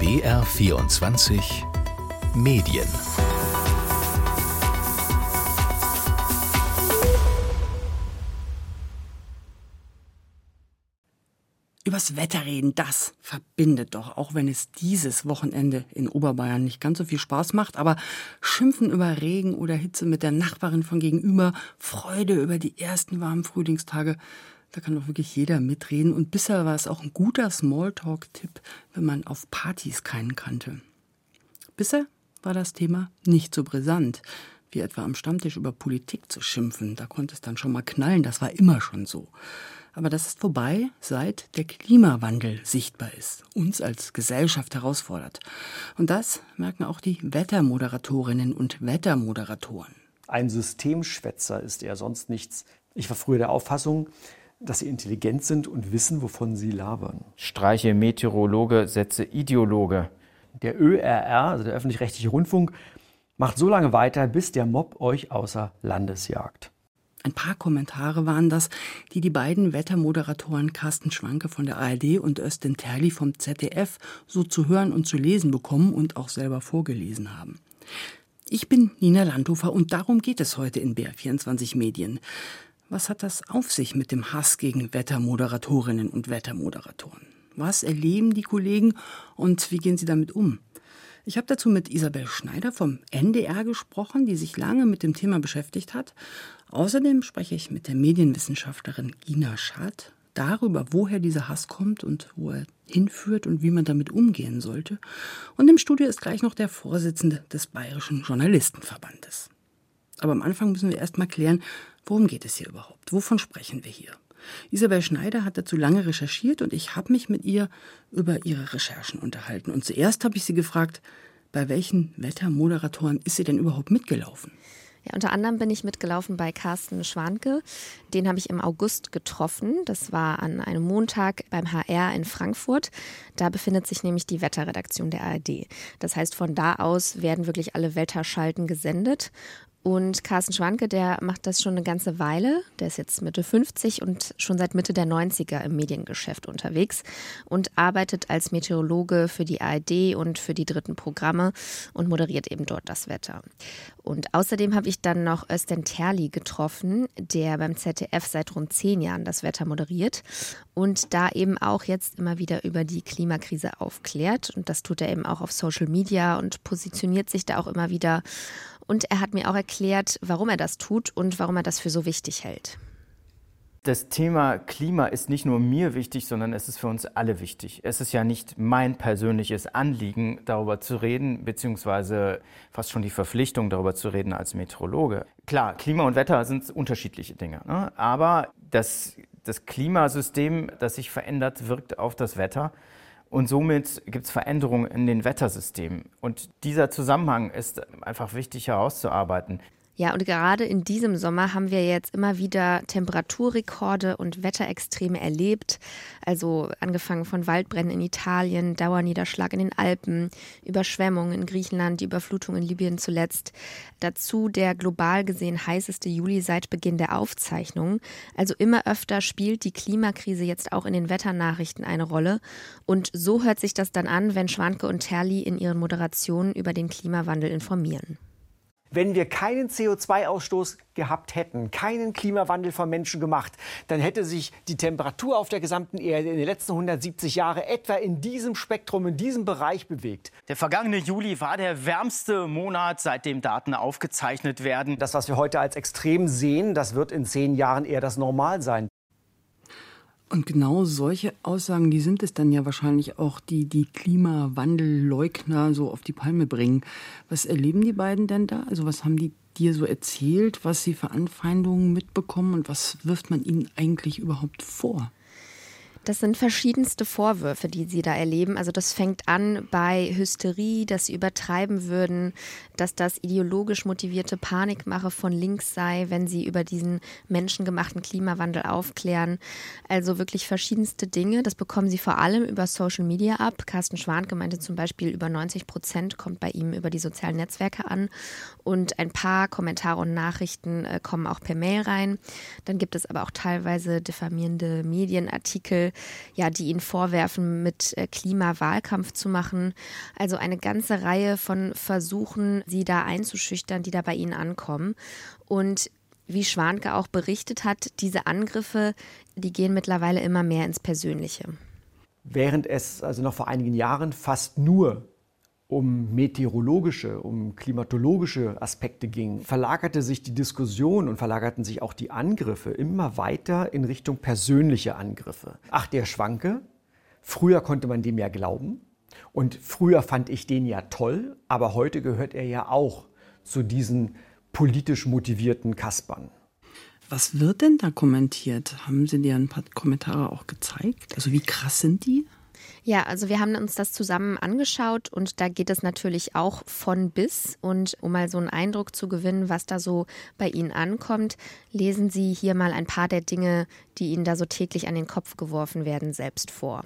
BR24 Medien. Übers Wetter reden, das verbindet doch, auch wenn es dieses Wochenende in Oberbayern nicht ganz so viel Spaß macht, aber Schimpfen über Regen oder Hitze mit der Nachbarin von gegenüber, Freude über die ersten warmen Frühlingstage, da kann doch wirklich jeder mitreden. Und bisher war es auch ein guter Smalltalk-Tipp, wenn man auf Partys keinen kannte. Bisher war das Thema nicht so brisant, wie etwa am Stammtisch über Politik zu schimpfen. Da konnte es dann schon mal knallen, das war immer schon so. Aber das ist vorbei, seit der Klimawandel sichtbar ist, uns als Gesellschaft herausfordert. Und das merken auch die Wettermoderatorinnen und Wettermoderatoren. Ein Systemschwätzer ist er sonst nichts. Ich war früher der Auffassung, dass sie intelligent sind und wissen, wovon sie labern. Streiche Meteorologe, Sätze Ideologe. Der ÖRR, also der öffentlich-rechtliche Rundfunk, macht so lange weiter, bis der Mob euch außer Landes jagt. Ein paar Kommentare waren das, die die beiden Wettermoderatoren Carsten Schwanke von der ARD und Östin Terli vom ZDF so zu hören und zu lesen bekommen und auch selber vorgelesen haben. Ich bin Nina Landhofer und darum geht es heute in BR24 Medien. Was hat das auf sich mit dem Hass gegen Wettermoderatorinnen und Wettermoderatoren? Was erleben die Kollegen und wie gehen sie damit um? Ich habe dazu mit Isabel Schneider vom NDR gesprochen, die sich lange mit dem Thema beschäftigt hat. Außerdem spreche ich mit der Medienwissenschaftlerin Gina Schad darüber, woher dieser Hass kommt und wo er hinführt und wie man damit umgehen sollte. Und im Studio ist gleich noch der Vorsitzende des Bayerischen Journalistenverbandes. Aber am Anfang müssen wir erst mal klären, worum geht es hier überhaupt? Wovon sprechen wir hier? Isabel Schneider hat dazu lange recherchiert und ich habe mich mit ihr über ihre Recherchen unterhalten. Und zuerst habe ich sie gefragt, bei welchen Wettermoderatoren ist sie denn überhaupt mitgelaufen? Ja, unter anderem bin ich mitgelaufen bei Carsten Schwanke. Den habe ich im August getroffen. Das war an einem Montag beim HR in Frankfurt. Da befindet sich nämlich die Wetterredaktion der ARD. Das heißt, von da aus werden wirklich alle Wetterschalten gesendet. Und Carsten Schwanke, der macht das schon eine ganze Weile. Der ist jetzt Mitte 50 und schon seit Mitte der 90er im Mediengeschäft unterwegs und arbeitet als Meteorologe für die ARD und für die dritten Programme und moderiert eben dort das Wetter. Und außerdem habe ich dann noch Östen Terli getroffen, der beim ZDF seit rund zehn Jahren das Wetter moderiert und da eben auch jetzt immer wieder über die Klimakrise aufklärt. Und das tut er eben auch auf Social Media und positioniert sich da auch immer wieder und er hat mir auch erklärt, warum er das tut und warum er das für so wichtig hält. Das Thema Klima ist nicht nur mir wichtig, sondern es ist für uns alle wichtig. Es ist ja nicht mein persönliches Anliegen, darüber zu reden, beziehungsweise fast schon die Verpflichtung, darüber zu reden als Meteorologe. Klar, Klima und Wetter sind unterschiedliche Dinge, ne? aber das, das Klimasystem, das sich verändert, wirkt auf das Wetter. Und somit gibt es Veränderungen in den Wettersystemen. Und dieser Zusammenhang ist einfach wichtig herauszuarbeiten. Ja, und gerade in diesem Sommer haben wir jetzt immer wieder Temperaturrekorde und Wetterextreme erlebt. Also angefangen von Waldbränden in Italien, Dauerniederschlag in den Alpen, Überschwemmungen in Griechenland, die Überflutung in Libyen zuletzt. Dazu der global gesehen heißeste Juli seit Beginn der Aufzeichnungen. Also immer öfter spielt die Klimakrise jetzt auch in den Wetternachrichten eine Rolle. Und so hört sich das dann an, wenn Schwanke und Terli in ihren Moderationen über den Klimawandel informieren. Wenn wir keinen CO2-Ausstoß gehabt hätten, keinen Klimawandel von Menschen gemacht, dann hätte sich die Temperatur auf der gesamten Erde in den letzten 170 Jahren etwa in diesem Spektrum, in diesem Bereich bewegt. Der vergangene Juli war der wärmste Monat, seitdem Daten aufgezeichnet werden. Das, was wir heute als extrem sehen, das wird in zehn Jahren eher das Normal sein. Und genau solche Aussagen, die sind es dann ja wahrscheinlich auch, die die Klimawandelleugner so auf die Palme bringen. Was erleben die beiden denn da? Also was haben die dir so erzählt, was sie für Anfeindungen mitbekommen und was wirft man ihnen eigentlich überhaupt vor? Das sind verschiedenste Vorwürfe, die sie da erleben. Also das fängt an bei Hysterie, dass sie übertreiben würden, dass das ideologisch motivierte Panikmache von links sei, wenn sie über diesen menschengemachten Klimawandel aufklären. Also wirklich verschiedenste Dinge. Das bekommen sie vor allem über Social Media ab. Carsten Schwanke meinte zum Beispiel, über 90 Prozent kommt bei ihm über die sozialen Netzwerke an. Und ein paar Kommentare und Nachrichten äh, kommen auch per Mail rein. Dann gibt es aber auch teilweise diffamierende Medienartikel ja, die ihn vorwerfen, mit äh, Klimawahlkampf zu machen. Also eine ganze Reihe von Versuchen, sie da einzuschüchtern, die da bei ihnen ankommen. Und wie Schwanke auch berichtet hat, diese Angriffe, die gehen mittlerweile immer mehr ins Persönliche. Während es also noch vor einigen Jahren fast nur um meteorologische, um klimatologische Aspekte ging, verlagerte sich die Diskussion und verlagerten sich auch die Angriffe immer weiter in Richtung persönliche Angriffe. Ach, der Schwanke, früher konnte man dem ja glauben und früher fand ich den ja toll, aber heute gehört er ja auch zu diesen politisch motivierten Kaspern. Was wird denn da kommentiert? Haben Sie dir ein paar Kommentare auch gezeigt? Also wie krass sind die? Ja, also wir haben uns das zusammen angeschaut und da geht es natürlich auch von bis. Und um mal so einen Eindruck zu gewinnen, was da so bei Ihnen ankommt, lesen Sie hier mal ein paar der Dinge, die Ihnen da so täglich an den Kopf geworfen werden, selbst vor.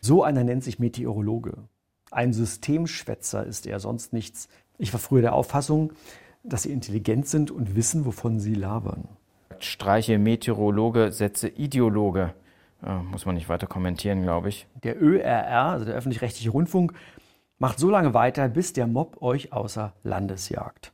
So einer nennt sich Meteorologe. Ein Systemschwätzer ist er sonst nichts. Ich war früher der Auffassung, dass sie intelligent sind und wissen, wovon sie labern. Streiche Meteorologe, Sätze Ideologe. Ja, muss man nicht weiter kommentieren, glaube ich. Der ÖRR, also der öffentlich-rechtliche Rundfunk, macht so lange weiter, bis der Mob euch außer Landes jagt.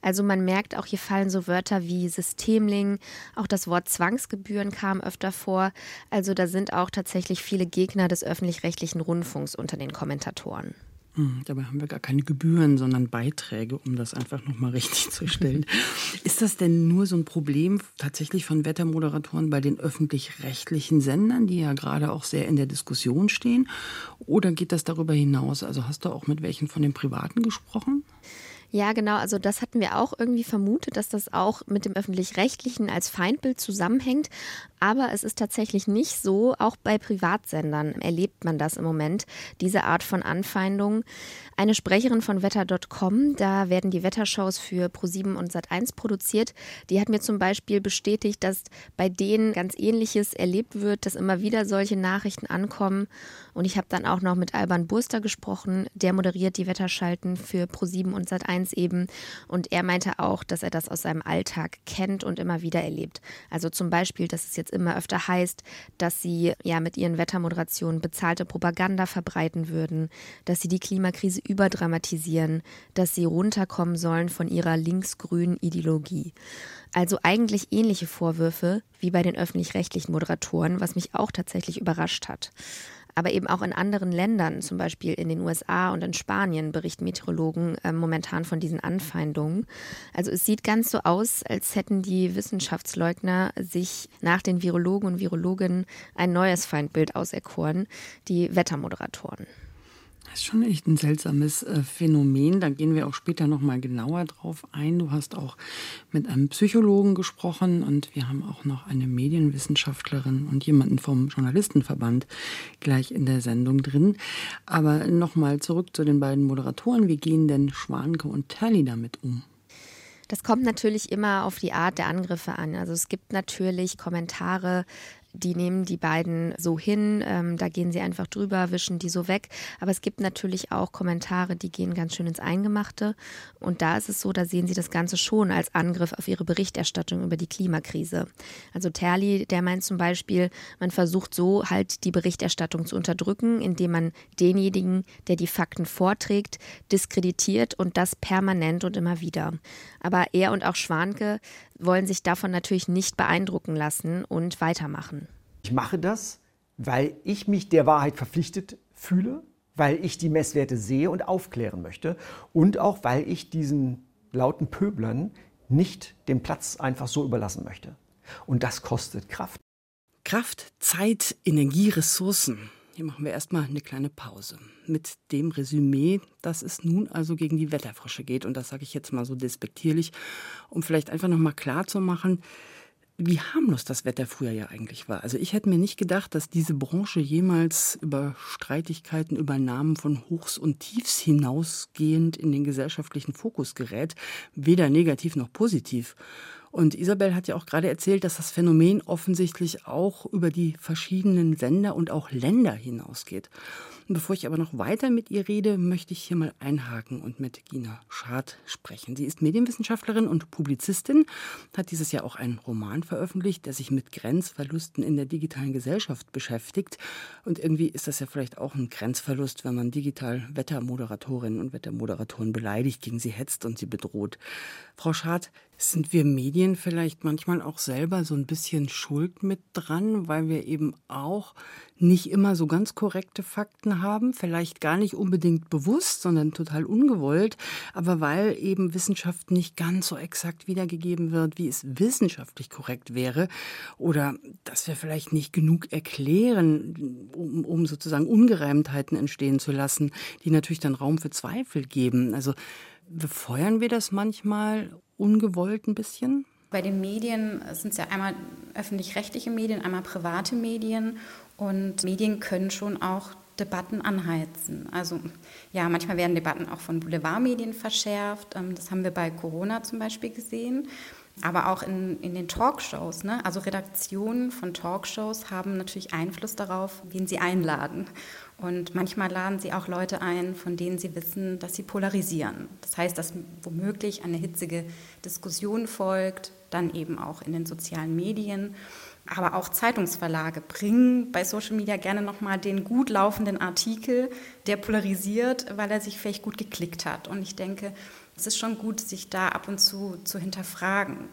Also man merkt auch, hier fallen so Wörter wie Systemling, auch das Wort Zwangsgebühren kam öfter vor. Also da sind auch tatsächlich viele Gegner des öffentlich-rechtlichen Rundfunks unter den Kommentatoren. Hm, dabei haben wir gar keine Gebühren, sondern Beiträge, um das einfach nochmal richtig zu stellen. Ist das denn nur so ein Problem tatsächlich von Wettermoderatoren bei den öffentlich-rechtlichen Sendern, die ja gerade auch sehr in der Diskussion stehen? Oder geht das darüber hinaus? Also hast du auch mit welchen von den Privaten gesprochen? Ja, genau. Also das hatten wir auch irgendwie vermutet, dass das auch mit dem öffentlich-rechtlichen als Feindbild zusammenhängt. Aber es ist tatsächlich nicht so. Auch bei Privatsendern erlebt man das im Moment, diese Art von Anfeindungen. Eine Sprecherin von wetter.com, da werden die Wettershows für Pro7 und Sat1 produziert, die hat mir zum Beispiel bestätigt, dass bei denen ganz Ähnliches erlebt wird, dass immer wieder solche Nachrichten ankommen. Und ich habe dann auch noch mit Alban Burster gesprochen, der moderiert die Wetterschalten für Pro7 und Sat1 eben. Und er meinte auch, dass er das aus seinem Alltag kennt und immer wieder erlebt. Also zum Beispiel, dass es jetzt immer öfter heißt, dass sie ja mit ihren Wettermoderationen bezahlte Propaganda verbreiten würden, dass sie die Klimakrise überdramatisieren, dass sie runterkommen sollen von ihrer linksgrünen Ideologie. Also eigentlich ähnliche Vorwürfe wie bei den öffentlich-rechtlichen Moderatoren, was mich auch tatsächlich überrascht hat. Aber eben auch in anderen Ländern, zum Beispiel in den USA und in Spanien, berichten Meteorologen äh, momentan von diesen Anfeindungen. Also es sieht ganz so aus, als hätten die Wissenschaftsleugner sich nach den Virologen und Virologinnen ein neues Feindbild auserkoren, die Wettermoderatoren. Das ist schon echt ein seltsames äh, Phänomen. Da gehen wir auch später noch mal genauer drauf ein. Du hast auch mit einem Psychologen gesprochen und wir haben auch noch eine Medienwissenschaftlerin und jemanden vom Journalistenverband gleich in der Sendung drin. Aber noch mal zurück zu den beiden Moderatoren. Wie gehen denn Schwanke und Terli damit um? Das kommt natürlich immer auf die Art der Angriffe an. Also es gibt natürlich Kommentare, die nehmen die beiden so hin, ähm, da gehen sie einfach drüber, wischen die so weg. Aber es gibt natürlich auch Kommentare, die gehen ganz schön ins Eingemachte. Und da ist es so, da sehen sie das Ganze schon als Angriff auf ihre Berichterstattung über die Klimakrise. Also Terli, der meint zum Beispiel, man versucht so halt die Berichterstattung zu unterdrücken, indem man denjenigen, der die Fakten vorträgt, diskreditiert und das permanent und immer wieder. Aber er und auch Schwanke wollen sich davon natürlich nicht beeindrucken lassen und weitermachen. Ich mache das, weil ich mich der Wahrheit verpflichtet fühle, weil ich die Messwerte sehe und aufklären möchte und auch weil ich diesen lauten Pöblern nicht den Platz einfach so überlassen möchte. Und das kostet Kraft. Kraft, Zeit, Energie, Ressourcen. Hier machen wir erstmal eine kleine Pause mit dem Resümee, dass es nun also gegen die Wetterfrösche geht. Und das sage ich jetzt mal so despektierlich, um vielleicht einfach nochmal klar zu machen, wie harmlos das Wetter früher ja eigentlich war. Also ich hätte mir nicht gedacht, dass diese Branche jemals über Streitigkeiten, über Namen von Hochs und Tiefs hinausgehend in den gesellschaftlichen Fokus gerät, weder negativ noch positiv. Und Isabel hat ja auch gerade erzählt, dass das Phänomen offensichtlich auch über die verschiedenen Sender und auch Länder hinausgeht. Bevor ich aber noch weiter mit ihr rede, möchte ich hier mal einhaken und mit Gina Schad sprechen. Sie ist Medienwissenschaftlerin und Publizistin, hat dieses Jahr auch einen Roman veröffentlicht, der sich mit Grenzverlusten in der digitalen Gesellschaft beschäftigt. Und irgendwie ist das ja vielleicht auch ein Grenzverlust, wenn man digital Wettermoderatorinnen und Wettermoderatoren beleidigt, gegen sie hetzt und sie bedroht. Frau Schad, sind wir Medien vielleicht manchmal auch selber so ein bisschen schuld mit dran, weil wir eben auch nicht immer so ganz korrekte Fakten haben, vielleicht gar nicht unbedingt bewusst, sondern total ungewollt, aber weil eben Wissenschaft nicht ganz so exakt wiedergegeben wird, wie es wissenschaftlich korrekt wäre, oder dass wir vielleicht nicht genug erklären, um, um sozusagen Ungereimtheiten entstehen zu lassen, die natürlich dann Raum für Zweifel geben. Also befeuern wir das manchmal ungewollt ein bisschen? Bei den Medien sind es ja einmal öffentlich-rechtliche Medien, einmal private Medien. Und Medien können schon auch Debatten anheizen. Also ja, manchmal werden Debatten auch von Boulevardmedien verschärft. Ähm, das haben wir bei Corona zum Beispiel gesehen. Aber auch in, in den Talkshows. Ne? Also Redaktionen von Talkshows haben natürlich Einfluss darauf, wen sie einladen. Und manchmal laden sie auch Leute ein, von denen sie wissen, dass sie polarisieren. Das heißt, dass womöglich eine hitzige Diskussion folgt, dann eben auch in den sozialen Medien. Aber auch Zeitungsverlage bringen bei Social Media gerne nochmal den gut laufenden Artikel, der polarisiert, weil er sich vielleicht gut geklickt hat. Und ich denke, es ist schon gut, sich da ab und zu zu hinterfragen.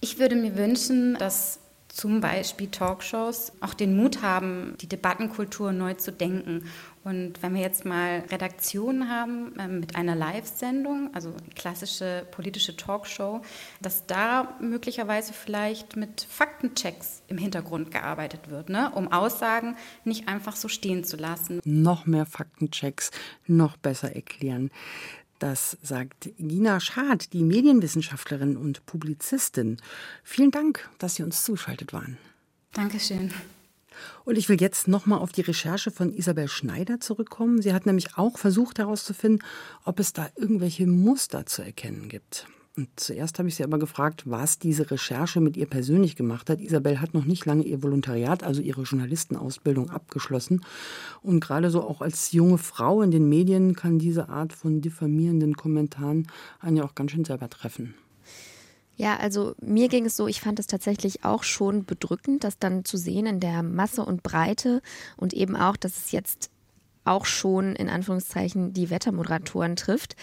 Ich würde mir wünschen, dass zum Beispiel Talkshows auch den Mut haben, die Debattenkultur neu zu denken. Und wenn wir jetzt mal Redaktionen haben äh, mit einer Live-Sendung, also klassische politische Talkshow, dass da möglicherweise vielleicht mit Faktenchecks im Hintergrund gearbeitet wird, ne? um Aussagen nicht einfach so stehen zu lassen. Noch mehr Faktenchecks, noch besser erklären. Das sagt Gina Schad, die Medienwissenschaftlerin und Publizistin. Vielen Dank, dass Sie uns zugeschaltet waren. Dankeschön. Und ich will jetzt nochmal auf die Recherche von Isabel Schneider zurückkommen. Sie hat nämlich auch versucht herauszufinden, ob es da irgendwelche Muster zu erkennen gibt. Und zuerst habe ich sie aber gefragt, was diese Recherche mit ihr persönlich gemacht hat. Isabel hat noch nicht lange ihr Volontariat, also ihre Journalistenausbildung abgeschlossen. Und gerade so auch als junge Frau in den Medien kann diese Art von diffamierenden Kommentaren einen ja auch ganz schön selber treffen. Ja, also mir ging es so, ich fand es tatsächlich auch schon bedrückend, das dann zu sehen in der Masse und Breite und eben auch, dass es jetzt auch schon in Anführungszeichen die Wettermoderatoren trifft.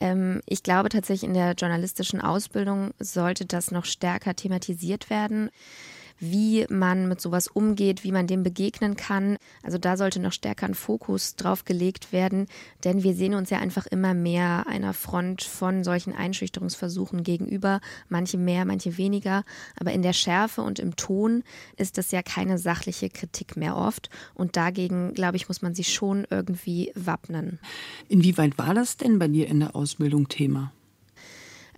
Ähm, ich glaube tatsächlich, in der journalistischen Ausbildung sollte das noch stärker thematisiert werden wie man mit sowas umgeht, wie man dem begegnen kann. Also da sollte noch stärker ein Fokus drauf gelegt werden, denn wir sehen uns ja einfach immer mehr einer Front von solchen Einschüchterungsversuchen gegenüber, manche mehr, manche weniger, aber in der Schärfe und im Ton ist das ja keine sachliche Kritik mehr oft und dagegen, glaube ich, muss man sich schon irgendwie wappnen. Inwieweit war das denn bei dir in der Ausbildung Thema?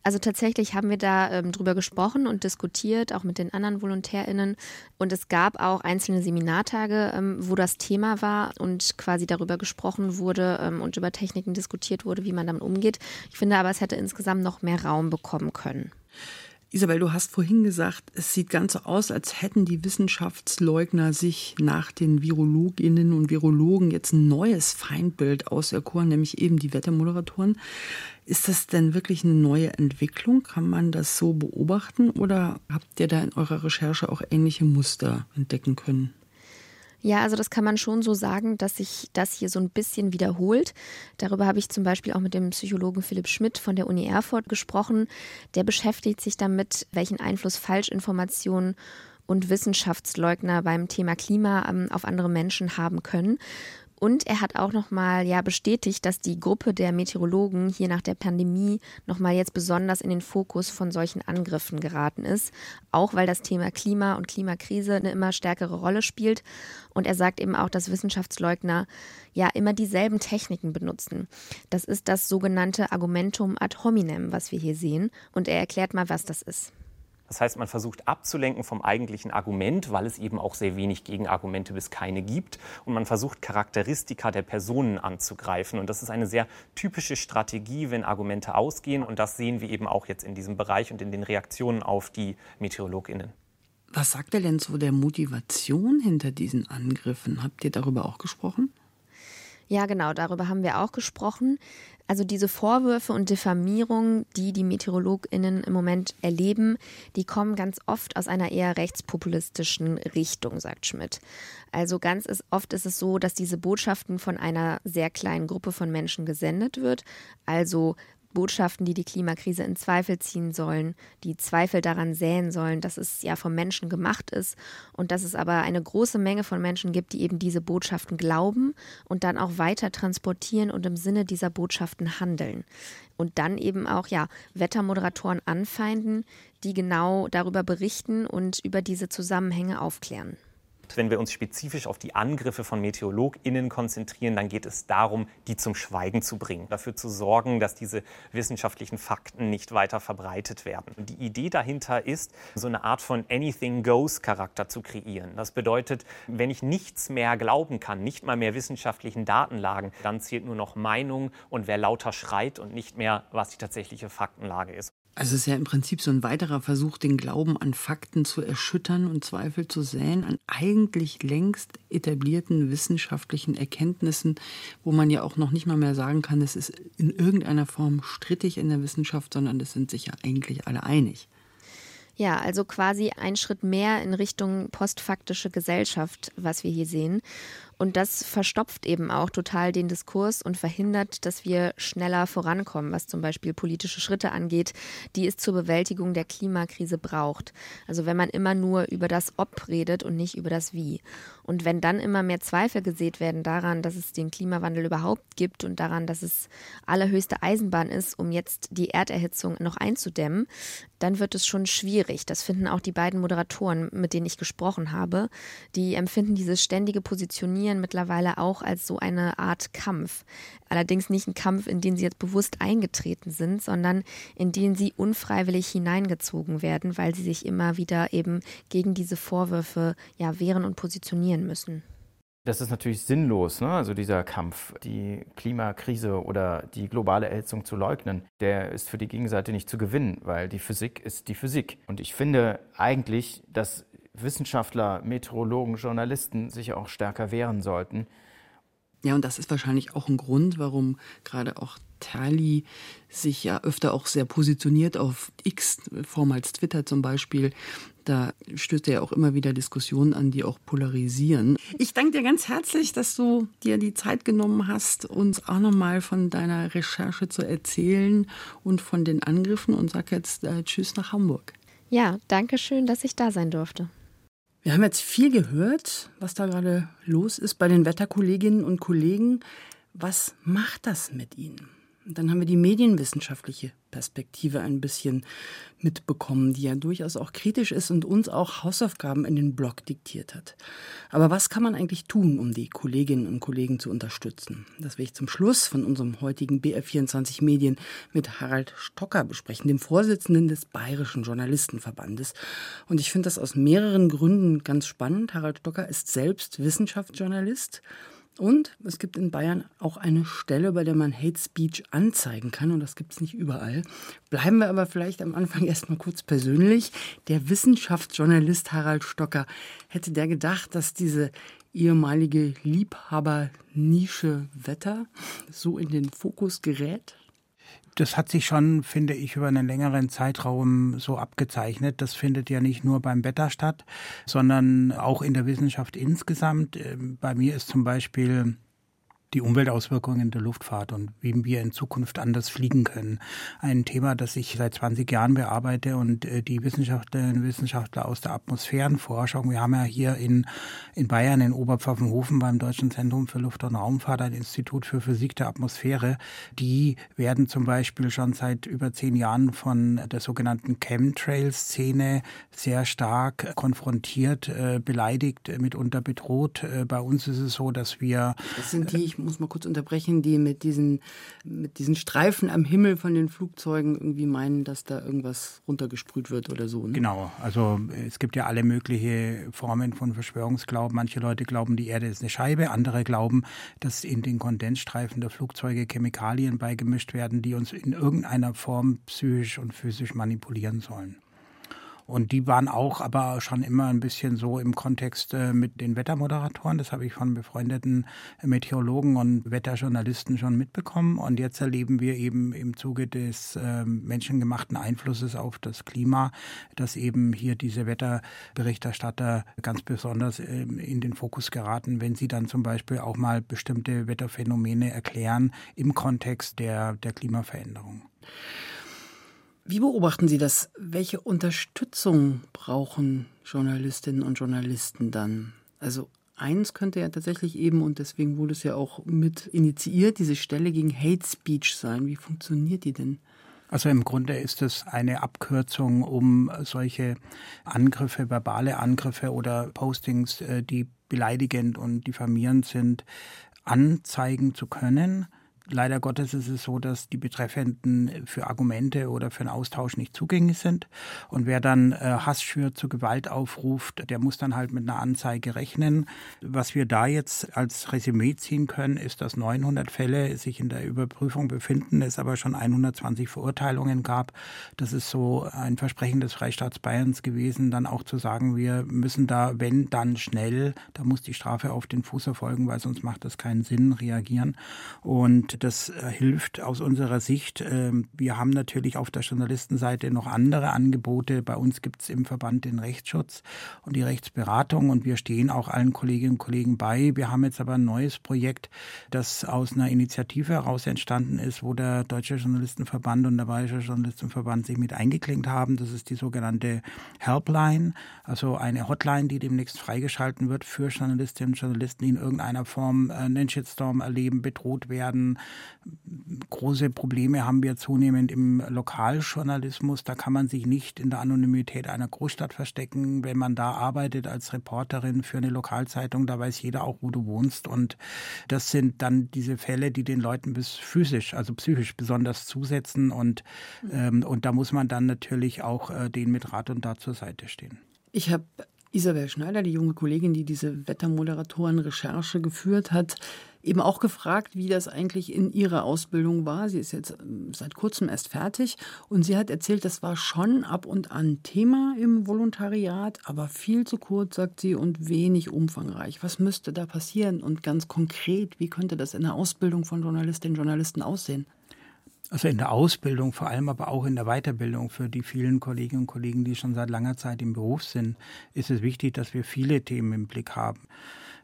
Also tatsächlich haben wir da ähm, drüber gesprochen und diskutiert, auch mit den anderen VolontärInnen. Und es gab auch einzelne Seminartage, ähm, wo das Thema war und quasi darüber gesprochen wurde ähm, und über Techniken diskutiert wurde, wie man damit umgeht. Ich finde aber, es hätte insgesamt noch mehr Raum bekommen können. Isabel, du hast vorhin gesagt, es sieht ganz so aus, als hätten die Wissenschaftsleugner sich nach den Virologinnen und Virologen jetzt ein neues Feindbild auserkoren, nämlich eben die Wettermoderatoren. Ist das denn wirklich eine neue Entwicklung? Kann man das so beobachten oder habt ihr da in eurer Recherche auch ähnliche Muster entdecken können? Ja, also das kann man schon so sagen, dass sich das hier so ein bisschen wiederholt. Darüber habe ich zum Beispiel auch mit dem Psychologen Philipp Schmidt von der Uni Erfurt gesprochen. Der beschäftigt sich damit, welchen Einfluss Falschinformationen und Wissenschaftsleugner beim Thema Klima ähm, auf andere Menschen haben können. Und er hat auch nochmal ja, bestätigt, dass die Gruppe der Meteorologen hier nach der Pandemie nochmal jetzt besonders in den Fokus von solchen Angriffen geraten ist. Auch weil das Thema Klima und Klimakrise eine immer stärkere Rolle spielt. Und er sagt eben auch, dass Wissenschaftsleugner ja immer dieselben Techniken benutzen. Das ist das sogenannte Argumentum ad hominem, was wir hier sehen. Und er erklärt mal, was das ist. Das heißt, man versucht abzulenken vom eigentlichen Argument, weil es eben auch sehr wenig Gegenargumente bis keine gibt. Und man versucht Charakteristika der Personen anzugreifen. Und das ist eine sehr typische Strategie, wenn Argumente ausgehen. Und das sehen wir eben auch jetzt in diesem Bereich und in den Reaktionen auf die Meteorologinnen. Was sagt er denn zu der Motivation hinter diesen Angriffen? Habt ihr darüber auch gesprochen? Ja, genau, darüber haben wir auch gesprochen. Also diese Vorwürfe und Diffamierung, die die Meteorologinnen im Moment erleben, die kommen ganz oft aus einer eher rechtspopulistischen Richtung, sagt Schmidt. Also ganz ist, oft ist es so, dass diese Botschaften von einer sehr kleinen Gruppe von Menschen gesendet wird. Also Botschaften, die die Klimakrise in Zweifel ziehen sollen, die Zweifel daran säen sollen, dass es ja vom Menschen gemacht ist und dass es aber eine große Menge von Menschen gibt, die eben diese Botschaften glauben und dann auch weiter transportieren und im Sinne dieser Botschaften handeln. Und dann eben auch ja Wettermoderatoren anfeinden, die genau darüber berichten und über diese Zusammenhänge aufklären. Wenn wir uns spezifisch auf die Angriffe von MeteorologInnen konzentrieren, dann geht es darum, die zum Schweigen zu bringen, dafür zu sorgen, dass diese wissenschaftlichen Fakten nicht weiter verbreitet werden. Und die Idee dahinter ist, so eine Art von Anything Goes Charakter zu kreieren. Das bedeutet, wenn ich nichts mehr glauben kann, nicht mal mehr wissenschaftlichen Datenlagen, dann zählt nur noch Meinung und wer lauter schreit und nicht mehr, was die tatsächliche Faktenlage ist. Also es ist ja im Prinzip so ein weiterer Versuch, den Glauben an Fakten zu erschüttern und Zweifel zu säen, an eigentlich längst etablierten wissenschaftlichen Erkenntnissen, wo man ja auch noch nicht mal mehr sagen kann, es ist in irgendeiner Form strittig in der Wissenschaft, sondern es sind sich ja eigentlich alle einig. Ja, also quasi ein Schritt mehr in Richtung postfaktische Gesellschaft, was wir hier sehen. Und das verstopft eben auch total den Diskurs und verhindert, dass wir schneller vorankommen, was zum Beispiel politische Schritte angeht, die es zur Bewältigung der Klimakrise braucht. Also wenn man immer nur über das Ob redet und nicht über das Wie. Und wenn dann immer mehr Zweifel gesät werden daran, dass es den Klimawandel überhaupt gibt und daran, dass es allerhöchste Eisenbahn ist, um jetzt die Erderhitzung noch einzudämmen, dann wird es schon schwierig. Das finden auch die beiden Moderatoren, mit denen ich gesprochen habe. Die empfinden dieses ständige Positionieren definieren mittlerweile auch als so eine Art Kampf. Allerdings nicht ein Kampf, in den sie jetzt bewusst eingetreten sind, sondern in den sie unfreiwillig hineingezogen werden, weil sie sich immer wieder eben gegen diese Vorwürfe ja wehren und positionieren müssen. Das ist natürlich sinnlos, ne? also dieser Kampf, die Klimakrise oder die globale Erhitzung zu leugnen, der ist für die Gegenseite nicht zu gewinnen, weil die Physik ist die Physik. Und ich finde eigentlich, dass Wissenschaftler, Meteorologen, Journalisten sich auch stärker wehren sollten. Ja, und das ist wahrscheinlich auch ein Grund, warum gerade auch Terli sich ja öfter auch sehr positioniert auf X, vormals Twitter zum Beispiel. Da stößt er ja auch immer wieder Diskussionen an, die auch polarisieren. Ich danke dir ganz herzlich, dass du dir die Zeit genommen hast, uns auch nochmal von deiner Recherche zu erzählen und von den Angriffen und sag jetzt äh, Tschüss nach Hamburg. Ja, danke schön, dass ich da sein durfte. Wir haben jetzt viel gehört, was da gerade los ist bei den Wetterkolleginnen und Kollegen. Was macht das mit ihnen? Dann haben wir die medienwissenschaftliche Perspektive ein bisschen mitbekommen, die ja durchaus auch kritisch ist und uns auch Hausaufgaben in den Blog diktiert hat. Aber was kann man eigentlich tun, um die Kolleginnen und Kollegen zu unterstützen? Das will ich zum Schluss von unserem heutigen BR24 Medien mit Harald Stocker besprechen, dem Vorsitzenden des Bayerischen Journalistenverbandes. Und ich finde das aus mehreren Gründen ganz spannend. Harald Stocker ist selbst Wissenschaftsjournalist und es gibt in Bayern auch eine Stelle, bei der man Hate Speech anzeigen kann. Und das gibt es nicht überall. Bleiben wir aber vielleicht am Anfang erstmal kurz persönlich. Der Wissenschaftsjournalist Harald Stocker, hätte der gedacht, dass diese ehemalige Liebhabernische Wetter so in den Fokus gerät? Das hat sich schon, finde ich, über einen längeren Zeitraum so abgezeichnet. Das findet ja nicht nur beim Wetter statt, sondern auch in der Wissenschaft insgesamt. Ähm, bei mir ist zum Beispiel die Umweltauswirkungen der Luftfahrt und wie wir in Zukunft anders fliegen können. Ein Thema, das ich seit 20 Jahren bearbeite und äh, die Wissenschaftlerinnen und Wissenschaftler aus der Atmosphärenforschung. Wir haben ja hier in, in Bayern in Oberpfaffenhofen beim Deutschen Zentrum für Luft- und Raumfahrt ein Institut für Physik der Atmosphäre. Die werden zum Beispiel schon seit über zehn Jahren von der sogenannten Chemtrail-Szene sehr stark konfrontiert, äh, beleidigt, mitunter bedroht. Äh, bei uns ist es so, dass wir... Das sind die, ich muss mal kurz unterbrechen, die mit diesen, mit diesen Streifen am Himmel von den Flugzeugen irgendwie meinen, dass da irgendwas runtergesprüht wird oder so. Ne? Genau, also es gibt ja alle möglichen Formen von Verschwörungsglauben. Manche Leute glauben, die Erde ist eine Scheibe, andere glauben, dass in den Kondensstreifen der Flugzeuge Chemikalien beigemischt werden, die uns in irgendeiner Form psychisch und physisch manipulieren sollen. Und die waren auch aber schon immer ein bisschen so im Kontext äh, mit den Wettermoderatoren. Das habe ich von befreundeten Meteorologen und Wetterjournalisten schon mitbekommen. Und jetzt erleben wir eben im Zuge des äh, menschengemachten Einflusses auf das Klima, dass eben hier diese Wetterberichterstatter ganz besonders äh, in den Fokus geraten, wenn sie dann zum Beispiel auch mal bestimmte Wetterphänomene erklären im Kontext der, der Klimaveränderung. Wie beobachten Sie das? Welche Unterstützung brauchen Journalistinnen und Journalisten dann? Also eins könnte ja tatsächlich eben, und deswegen wurde es ja auch mit initiiert, diese Stelle gegen Hate Speech sein. Wie funktioniert die denn? Also im Grunde ist es eine Abkürzung, um solche Angriffe, verbale Angriffe oder Postings, äh, die beleidigend und diffamierend sind, anzeigen zu können Leider Gottes ist es so, dass die Betreffenden für Argumente oder für einen Austausch nicht zugänglich sind. Und wer dann äh, Hass schürt, zu Gewalt aufruft, der muss dann halt mit einer Anzeige rechnen. Was wir da jetzt als Resümee ziehen können, ist, dass 900 Fälle sich in der Überprüfung befinden, es aber schon 120 Verurteilungen gab. Das ist so ein Versprechen des Freistaats Bayerns gewesen, dann auch zu sagen, wir müssen da, wenn dann schnell, da muss die Strafe auf den Fuß erfolgen, weil sonst macht das keinen Sinn, reagieren. Und das äh, hilft aus unserer Sicht. Ähm, wir haben natürlich auf der Journalistenseite noch andere Angebote. Bei uns gibt es im Verband den Rechtsschutz und die Rechtsberatung und wir stehen auch allen Kolleginnen und Kollegen bei. Wir haben jetzt aber ein neues Projekt, das aus einer Initiative heraus entstanden ist, wo der Deutsche Journalistenverband und der Bayerische Journalistenverband sich mit eingeklinkt haben. Das ist die sogenannte Helpline, also eine Hotline, die demnächst freigeschalten wird für Journalistinnen und Journalisten, die in irgendeiner Form äh, einen Shitstorm erleben, bedroht werden, Große Probleme haben wir zunehmend im Lokaljournalismus. Da kann man sich nicht in der Anonymität einer Großstadt verstecken. Wenn man da arbeitet als Reporterin für eine Lokalzeitung, da weiß jeder auch, wo du wohnst. Und das sind dann diese Fälle, die den Leuten bis physisch, also psychisch besonders zusetzen. Und, ähm, und da muss man dann natürlich auch äh, denen mit Rat und Tat zur Seite stehen. Ich habe Isabel Schneider, die junge Kollegin, die diese Wettermoderatoren-Recherche geführt hat, eben auch gefragt, wie das eigentlich in ihrer Ausbildung war. Sie ist jetzt ähm, seit kurzem erst fertig und sie hat erzählt, das war schon ab und an Thema im Volontariat, aber viel zu kurz, sagt sie, und wenig umfangreich. Was müsste da passieren und ganz konkret, wie könnte das in der Ausbildung von Journalistinnen und Journalisten aussehen? Also in der Ausbildung vor allem, aber auch in der Weiterbildung für die vielen Kolleginnen und Kollegen, die schon seit langer Zeit im Beruf sind, ist es wichtig, dass wir viele Themen im Blick haben.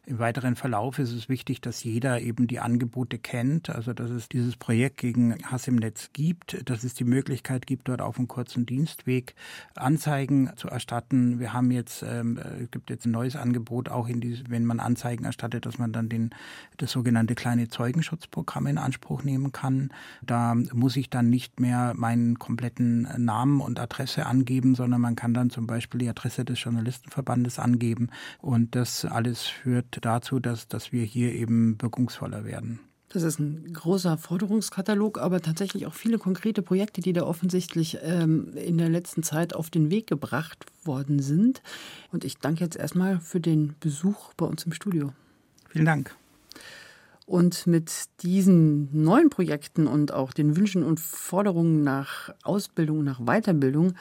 Im weiteren Verlauf ist es wichtig, dass jeder eben die Angebote kennt, also dass es dieses Projekt gegen Hass im Netz gibt, dass es die Möglichkeit gibt, dort auf einem kurzen Dienstweg Anzeigen zu erstatten. Wir haben jetzt, ähm, es gibt jetzt ein neues Angebot, auch in diese, wenn man Anzeigen erstattet, dass man dann den, das sogenannte kleine Zeugenschutzprogramm in Anspruch nehmen kann. Da muss ich dann nicht mehr meinen kompletten Namen und Adresse angeben, sondern man kann dann zum Beispiel die Adresse des Journalistenverbandes angeben und das alles führt dazu, dass, dass wir hier eben wirkungsvoller werden. Das ist ein großer Forderungskatalog, aber tatsächlich auch viele konkrete Projekte, die da offensichtlich ähm, in der letzten Zeit auf den Weg gebracht worden sind. Und ich danke jetzt erstmal für den Besuch bei uns im Studio. Vielen Dank. Und mit diesen neuen Projekten und auch den Wünschen und Forderungen nach Ausbildung, nach Weiterbildung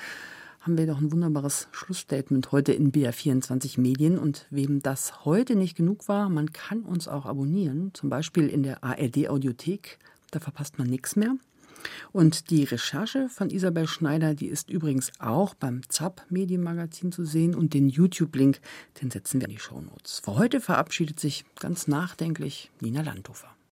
haben wir doch ein wunderbares Schlussstatement heute in BR24 Medien. Und wem das heute nicht genug war, man kann uns auch abonnieren, zum Beispiel in der ARD Audiothek. Da verpasst man nichts mehr. Und die Recherche von Isabel Schneider, die ist übrigens auch beim ZAP Medienmagazin zu sehen und den YouTube-Link, den setzen wir in die Shownotes. Für heute verabschiedet sich ganz nachdenklich Nina Landhofer.